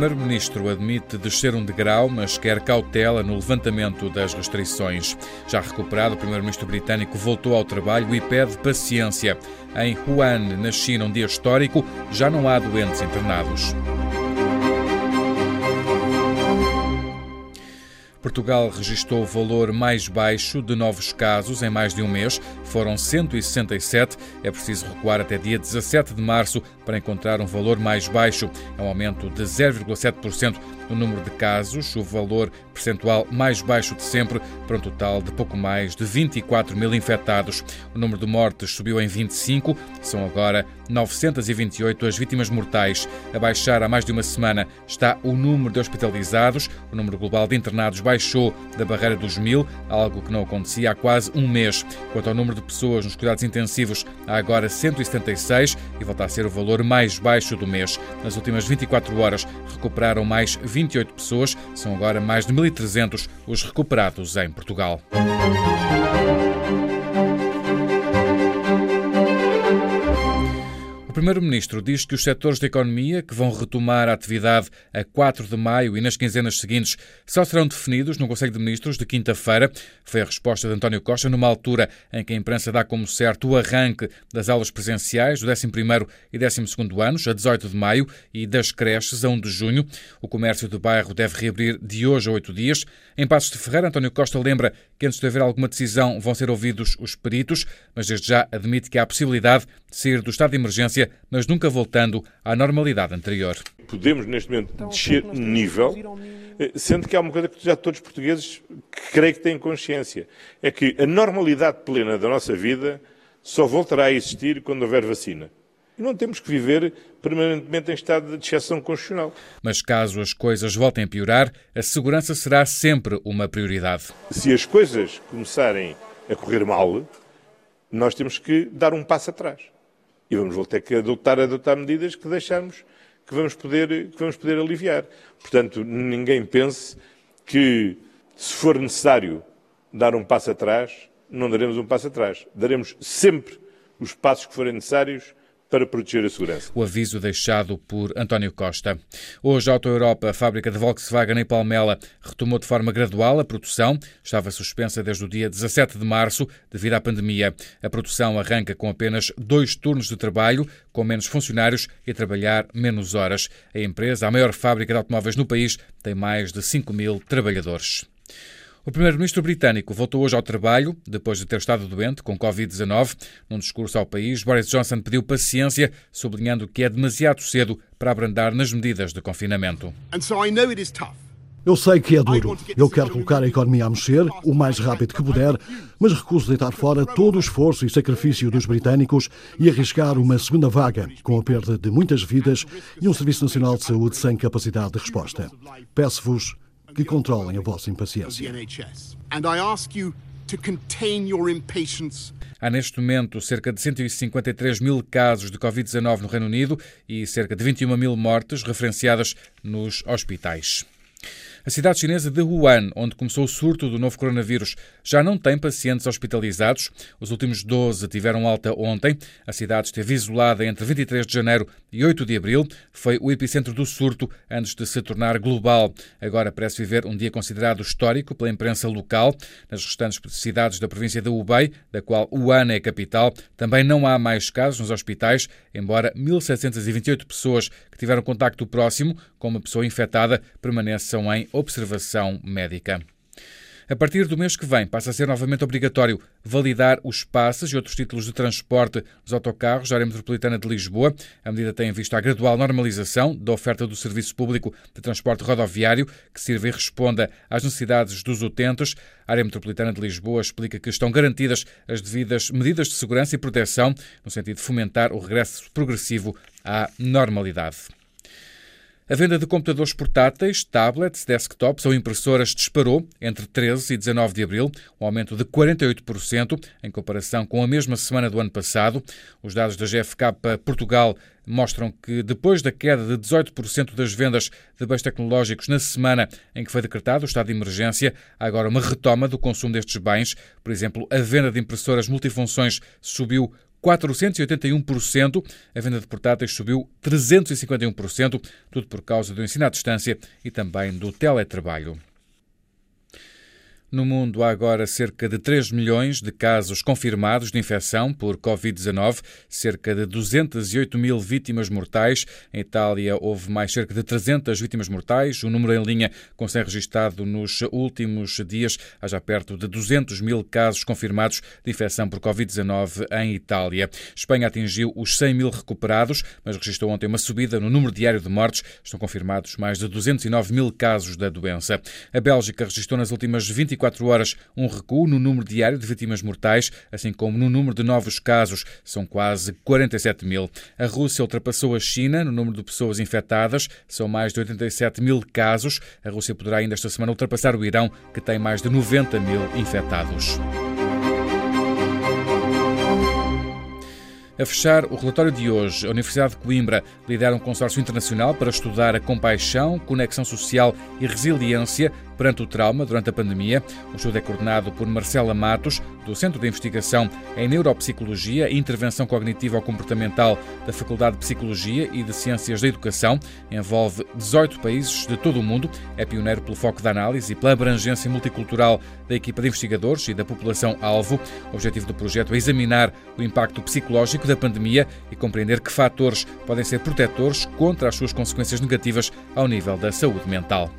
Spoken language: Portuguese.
primeiro-ministro admite descer um degrau, mas quer cautela no levantamento das restrições. Já recuperado, o primeiro-ministro britânico voltou ao trabalho e pede paciência. Em Wuhan, na China, um dia histórico, já não há doentes internados. Portugal registrou o valor mais baixo de novos casos em mais de um mês. Foram 167. É preciso recuar até dia 17 de março para encontrar um valor mais baixo. É um aumento de 0,7% no número de casos, o valor percentual mais baixo de sempre, para um total de pouco mais de 24 mil infectados. O número de mortes subiu em 25, são agora 928 as vítimas mortais. A baixar há mais de uma semana está o número de hospitalizados. O número global de internados baixou da barreira dos mil, algo que não acontecia há quase um mês. Quanto ao número de pessoas nos cuidados intensivos, há agora 176 e volta a ser o valor mais baixo do mês. Nas últimas 24 horas recuperaram mais 28 pessoas, são agora mais de 1.300 os recuperados em Portugal. Primeiro-Ministro diz que os setores da economia que vão retomar a atividade a 4 de maio e nas quinzenas seguintes só serão definidos no Conselho de Ministros de quinta-feira. Foi a resposta de António Costa numa altura em que a imprensa dá como certo o arranque das aulas presenciais do 11º e 12º anos, a 18 de maio, e das creches, a 1 de junho. O comércio do bairro deve reabrir de hoje a oito dias. Em Passos de Ferreira, António Costa lembra que antes de haver alguma decisão vão ser ouvidos os peritos, mas desde já admite que há a possibilidade de sair do estado de emergência, mas nunca voltando à normalidade anterior. Podemos, neste momento, então, descer nível, eh, sendo que há uma coisa que já todos os portugueses que creio que têm consciência, é que a normalidade plena da nossa vida só voltará a existir quando houver vacina. E não temos que viver permanentemente em estado de exceção constitucional. Mas caso as coisas voltem a piorar, a segurança será sempre uma prioridade. Se as coisas começarem a correr mal, nós temos que dar um passo atrás e vamos ter que adotar, adotar medidas que deixamos que vamos, poder, que vamos poder aliviar. Portanto, ninguém pense que, se for necessário dar um passo atrás, não daremos um passo atrás. Daremos sempre os passos que forem necessários para proteger a segurança. O aviso deixado por António Costa. Hoje, a Auto Europa, a fábrica de Volkswagen em Palmela, retomou de forma gradual a produção. Estava suspensa desde o dia 17 de março devido à pandemia. A produção arranca com apenas dois turnos de trabalho, com menos funcionários e a trabalhar menos horas. A empresa, a maior fábrica de automóveis no país, tem mais de 5 mil trabalhadores. O primeiro-ministro britânico voltou hoje ao trabalho, depois de ter estado doente com Covid-19. Num discurso ao país, Boris Johnson pediu paciência, sublinhando que é demasiado cedo para abrandar nas medidas de confinamento. Eu sei que é duro. Eu quero colocar a economia a mexer o mais rápido que puder, mas recuso deitar fora todo o esforço e sacrifício dos britânicos e arriscar uma segunda vaga, com a perda de muitas vidas e um Serviço Nacional de Saúde sem capacidade de resposta. Peço-vos que controlem a vossa impaciência. Há neste momento cerca de 153 mil casos de Covid-19 no Reino Unido e cerca de 21 mil mortes referenciadas nos hospitais. A cidade chinesa de Wuhan, onde começou o surto do novo coronavírus, já não tem pacientes hospitalizados. Os últimos 12 tiveram alta ontem. A cidade esteve isolada entre 23 de janeiro e 8 de abril. Foi o epicentro do surto antes de se tornar global. Agora parece viver um dia considerado histórico pela imprensa local. Nas restantes cidades da província de Hubei, da qual Wuhan é a capital, também não há mais casos nos hospitais, embora 1.728 pessoas tiveram contacto próximo com uma pessoa infectada permaneçam em observação médica. A partir do mês que vem, passa a ser novamente obrigatório validar os passes e outros títulos de transporte dos autocarros da área metropolitana de Lisboa. A medida tem em vista a gradual normalização da oferta do serviço público de transporte rodoviário, que sirva e responda às necessidades dos utentes. A área metropolitana de Lisboa explica que estão garantidas as devidas medidas de segurança e proteção, no sentido de fomentar o regresso progressivo à normalidade. A venda de computadores portáteis, tablets, desktops ou impressoras disparou entre 13 e 19 de abril, um aumento de 48% em comparação com a mesma semana do ano passado. Os dados da GFK Portugal mostram que, depois da queda de 18% das vendas de bens tecnológicos na semana em que foi decretado o estado de emergência, há agora uma retoma do consumo destes bens. Por exemplo, a venda de impressoras multifunções subiu 481%, a venda de portáteis subiu 351%, tudo por causa do ensino à distância e também do teletrabalho. No mundo há agora cerca de 3 milhões de casos confirmados de infecção por Covid-19, cerca de 208 mil vítimas mortais. Em Itália houve mais cerca de 300 vítimas mortais, um número em linha com se registado nos últimos dias. Há já perto de 200 mil casos confirmados de infecção por Covid-19 em Itália. Espanha atingiu os 100 mil recuperados, mas registrou ontem uma subida no número diário de mortes. Estão confirmados mais de 209 mil casos da doença. A Bélgica registrou nas últimas 24 24 horas um recuo no número diário de vítimas mortais, assim como no número de novos casos, são quase 47 mil. A Rússia ultrapassou a China no número de pessoas infectadas, são mais de 87 mil casos. A Rússia poderá ainda esta semana ultrapassar o Irão, que tem mais de 90 mil infectados. A fechar o relatório de hoje, a Universidade de Coimbra lidera um consórcio internacional para estudar a compaixão, conexão social e resiliência perante o trauma durante a pandemia. O estudo é coordenado por Marcela Matos, do Centro de Investigação em Neuropsicologia e Intervenção Cognitivo-Comportamental da Faculdade de Psicologia e de Ciências da Educação. Envolve 18 países de todo o mundo. É pioneiro pelo foco da análise e pela abrangência multicultural da equipa de investigadores e da população-alvo. O objetivo do projeto é examinar o impacto psicológico da pandemia e compreender que fatores podem ser protetores contra as suas consequências negativas ao nível da saúde mental.